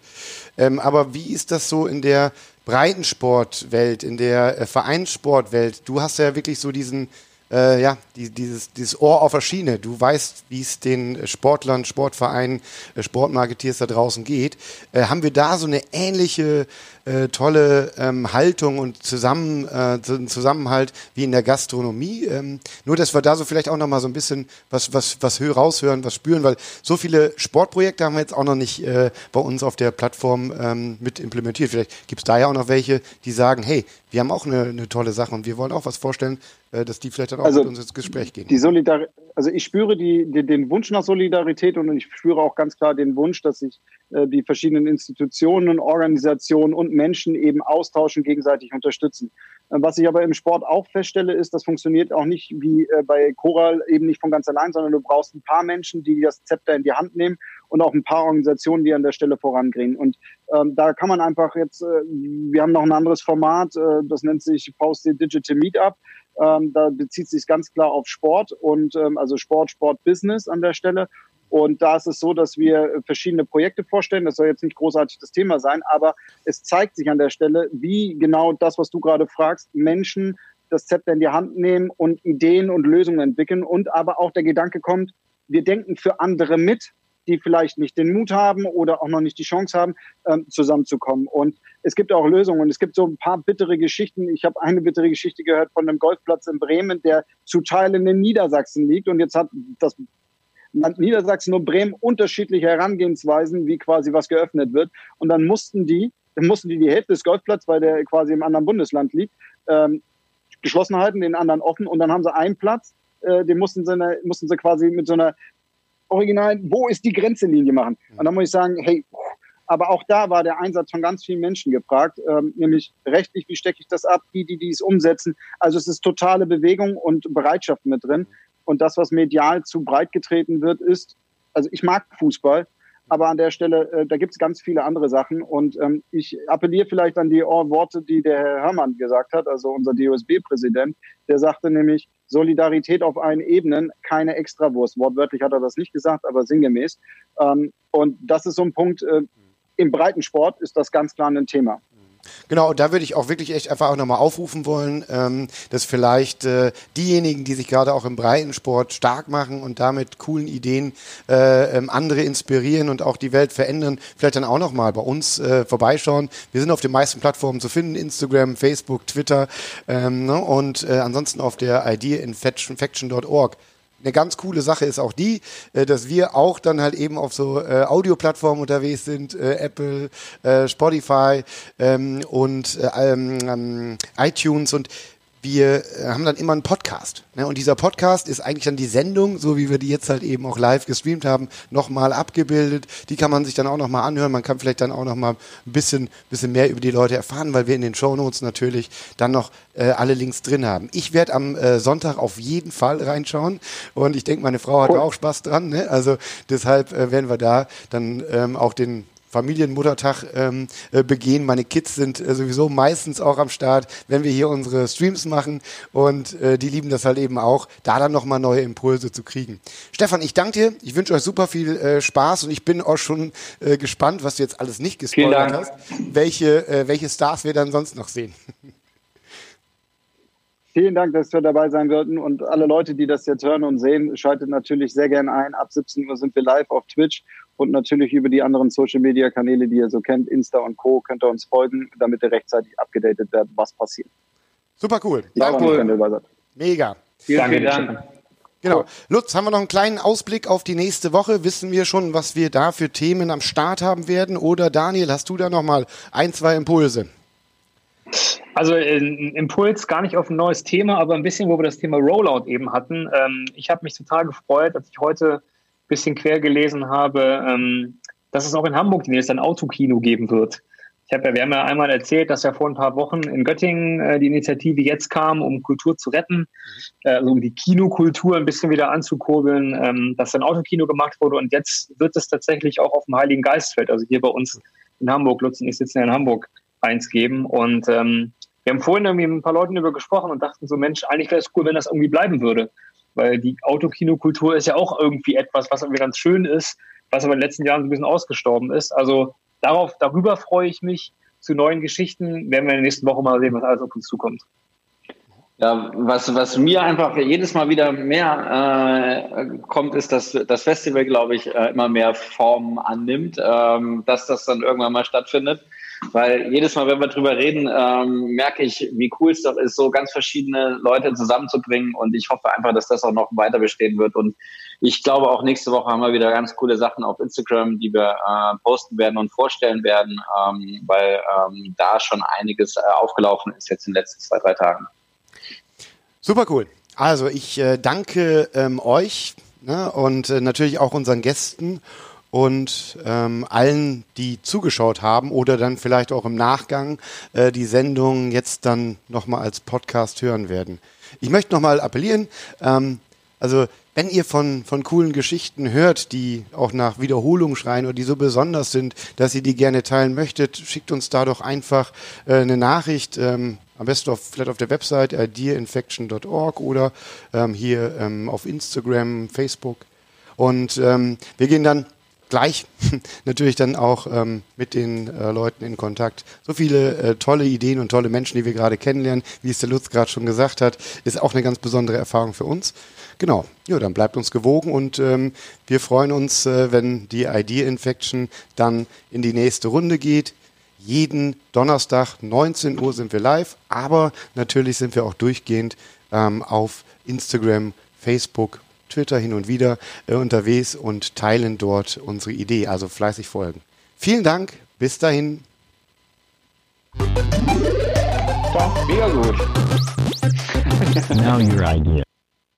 B: Ähm, aber wie ist das so in der Breitensportwelt, in der äh, Vereinssportwelt, du hast ja wirklich so diesen, äh, ja, die, dieses, dieses Ohr auf der Schiene. Du weißt, wie es den Sportlern, Sportvereinen, äh, Sportmarketeers da draußen geht. Äh, haben wir da so eine ähnliche äh, tolle ähm, Haltung und Zusammen, äh, Zusammenhalt wie in der Gastronomie. Ähm, nur, dass wir da so vielleicht auch noch mal so ein bisschen was, was, was raushören, was spüren, weil so viele Sportprojekte haben wir jetzt auch noch nicht äh, bei uns auf der Plattform ähm, mit implementiert. Vielleicht gibt es da ja auch noch welche, die sagen, hey, wir haben auch eine, eine tolle Sache und wir wollen auch was vorstellen, äh, dass die vielleicht dann auch also mit uns ins Gespräch gehen.
E: Die Solidar also ich spüre die, die, den Wunsch nach Solidarität und ich spüre auch ganz klar den Wunsch, dass sich äh, die verschiedenen Institutionen, Organisationen und Menschen eben austauschen, gegenseitig unterstützen. Äh, was ich aber im Sport auch feststelle, ist, das funktioniert auch nicht wie äh, bei Choral eben nicht von ganz allein, sondern du brauchst ein paar Menschen, die das Zepter in die Hand nehmen und auch ein paar Organisationen, die an der Stelle vorangehen. Und ähm, da kann man einfach jetzt, äh, wir haben noch ein anderes Format, äh, das nennt sich VSD Digital Meetup. Ähm, da bezieht sich ganz klar auf Sport und ähm, also Sport, Sport, Business an der Stelle. Und da ist es so, dass wir verschiedene Projekte vorstellen. Das soll jetzt nicht großartig das Thema sein, aber es zeigt sich an der Stelle, wie genau das, was du gerade fragst, Menschen das Zepter in die Hand nehmen und Ideen und Lösungen entwickeln. Und aber auch der Gedanke kommt, wir denken für andere mit die vielleicht nicht den Mut haben oder auch noch nicht die Chance haben, ähm, zusammenzukommen. Und es gibt auch Lösungen. Und es gibt so ein paar bittere Geschichten. Ich habe eine bittere Geschichte gehört von einem Golfplatz in Bremen, der zu Teilen in Niedersachsen liegt. Und jetzt hat das Land Niedersachsen und Bremen unterschiedliche Herangehensweisen, wie quasi was geöffnet wird. Und dann mussten die, dann mussten die die Hälfte des Golfplatzes, weil der quasi im anderen Bundesland liegt, ähm, geschlossen halten, den anderen offen. Und dann haben sie einen Platz, äh, den mussten sie, eine, mussten sie quasi mit so einer original, wo ist die Grenzlinie machen. Und dann muss ich sagen, hey, aber auch da war der Einsatz von ganz vielen Menschen gefragt, ähm, nämlich rechtlich, wie stecke ich das ab, die, die dies umsetzen. Also es ist totale Bewegung und Bereitschaft mit drin. Und das, was medial zu breit getreten wird, ist, also ich mag Fußball, aber an der Stelle, äh, da gibt es ganz viele andere Sachen. Und ähm, ich appelliere vielleicht an die Worte, die der Herr Herrmann gesagt hat, also unser DOSB-Präsident. Der sagte nämlich, Solidarität auf allen Ebenen, keine Extrawurst. Wortwörtlich hat er das nicht gesagt, aber sinngemäß. Ähm, und das ist so ein Punkt, äh, im Breitensport ist das ganz klar ein Thema.
B: Genau, und da würde ich auch wirklich echt einfach auch nochmal aufrufen wollen, ähm, dass vielleicht äh, diejenigen, die sich gerade auch im Breitensport stark machen und damit coolen Ideen äh, ähm, andere inspirieren und auch die Welt verändern, vielleicht dann auch nochmal bei uns äh, vorbeischauen. Wir sind auf den meisten Plattformen zu finden, Instagram, Facebook, Twitter ähm, ne? und äh, ansonsten auf der ideainfection.org eine ganz coole Sache ist auch die, äh, dass wir auch dann halt eben auf so äh, Audioplattformen unterwegs sind, äh, Apple, äh, Spotify ähm, und äh, ähm, iTunes und wir äh, haben dann immer einen Podcast. Ne? Und dieser Podcast ist eigentlich dann die Sendung, so wie wir die jetzt halt eben auch live gestreamt haben, nochmal abgebildet. Die kann man sich dann auch nochmal anhören. Man kann vielleicht dann auch nochmal ein bisschen, bisschen mehr über die Leute erfahren, weil wir in den Show Notes natürlich dann noch äh, alle Links drin haben. Ich werde am äh, Sonntag auf jeden Fall reinschauen und ich denke, meine Frau hat cool. auch Spaß dran. Ne? Also deshalb äh, werden wir da dann ähm, auch den Familienmuttertag ähm, äh, begehen. Meine Kids sind äh, sowieso meistens auch am Start, wenn wir hier unsere Streams machen und äh, die lieben das halt eben auch, da dann nochmal neue Impulse zu kriegen. Stefan, ich danke dir. Ich wünsche euch super viel äh, Spaß und ich bin auch schon äh, gespannt, was du jetzt alles nicht gespoilert hast, welche, äh, welche Stars wir dann sonst noch sehen. [LAUGHS]
E: Vielen Dank, dass wir dabei sein würden. Und alle Leute, die das jetzt hören und sehen, schaltet natürlich sehr gerne ein. Ab 17 Uhr sind wir live auf Twitch und natürlich über die anderen Social Media Kanäle, die ihr so kennt, Insta und Co. könnt ihr uns folgen, damit ihr rechtzeitig abgedatet werdet, was passiert.
B: Super cool.
E: Ja, cool.
B: Mega.
C: Vielen, vielen Dank.
B: Genau. Lutz, haben wir noch einen kleinen Ausblick auf die nächste Woche? Wissen wir schon, was wir da für Themen am Start haben werden? Oder Daniel, hast du da noch mal ein, zwei Impulse?
D: Also ein Impuls gar nicht auf ein neues Thema, aber ein bisschen, wo wir das Thema Rollout eben hatten. Ähm, ich habe mich total gefreut, als ich heute bisschen quer gelesen habe, ähm, dass es auch in Hamburg demnächst ein Autokino geben wird. Ich habe ja, wir haben ja einmal erzählt, dass ja vor ein paar Wochen in Göttingen äh, die Initiative jetzt kam, um Kultur zu retten, äh, also um die Kinokultur ein bisschen wieder anzukurbeln, ähm, dass ein Autokino gemacht wurde und jetzt wird es tatsächlich auch auf dem Heiligen Geistfeld, also hier bei uns in Hamburg, Lutz und ich sitzen ja in Hamburg, eins geben und ähm, wir haben vorhin irgendwie mit ein paar Leuten darüber gesprochen und dachten so, Mensch, eigentlich wäre es cool, wenn das irgendwie bleiben würde. Weil die Autokinokultur ist ja auch irgendwie etwas, was irgendwie ganz schön ist, was aber in den letzten Jahren so ein bisschen ausgestorben ist. Also darauf, darüber freue ich mich. Zu neuen Geschichten werden wir in der nächsten Woche mal sehen, was alles auf uns zukommt.
C: Ja, was, was mir einfach jedes Mal wieder mehr äh, kommt, ist, dass das Festival, glaube ich, äh, immer mehr Formen annimmt, ähm, dass das dann irgendwann mal stattfindet. Weil jedes Mal, wenn wir drüber reden, ähm, merke ich, wie cool es doch ist, so ganz verschiedene Leute zusammenzubringen und ich hoffe einfach, dass das auch noch weiter bestehen wird und ich glaube auch nächste Woche haben wir wieder ganz coole Sachen auf Instagram, die wir äh, posten werden und vorstellen werden, ähm, weil ähm, da schon einiges äh, aufgelaufen ist jetzt in den letzten zwei, drei Tagen.
B: Super cool. Also ich äh, danke ähm, euch ne, und äh, natürlich auch unseren Gästen und ähm, allen, die zugeschaut haben oder dann vielleicht auch im Nachgang äh, die Sendung jetzt dann nochmal als Podcast hören werden. Ich möchte nochmal appellieren, ähm, also wenn ihr von, von coolen Geschichten hört, die auch nach Wiederholung schreien oder die so besonders sind, dass ihr die gerne teilen möchtet, schickt uns da doch einfach äh, eine Nachricht. Ähm, am besten auf, vielleicht auf der Website äh, oder ähm, hier ähm, auf Instagram, Facebook. Und ähm, wir gehen dann gleich [LAUGHS] natürlich dann auch ähm, mit den äh, Leuten in Kontakt. So viele äh, tolle Ideen und tolle Menschen, die wir gerade kennenlernen, wie es der Lutz gerade schon gesagt hat, ist auch eine ganz besondere Erfahrung für uns. Genau, ja, dann bleibt uns gewogen und ähm, wir freuen uns, äh, wenn die Idea Infection dann in die nächste Runde geht. Jeden Donnerstag 19 Uhr sind wir live, aber natürlich sind wir auch durchgehend ähm, auf Instagram, Facebook, Twitter hin und wieder äh, unterwegs und teilen dort unsere Idee, also fleißig folgen. Vielen Dank, bis dahin.
F: Now your idea.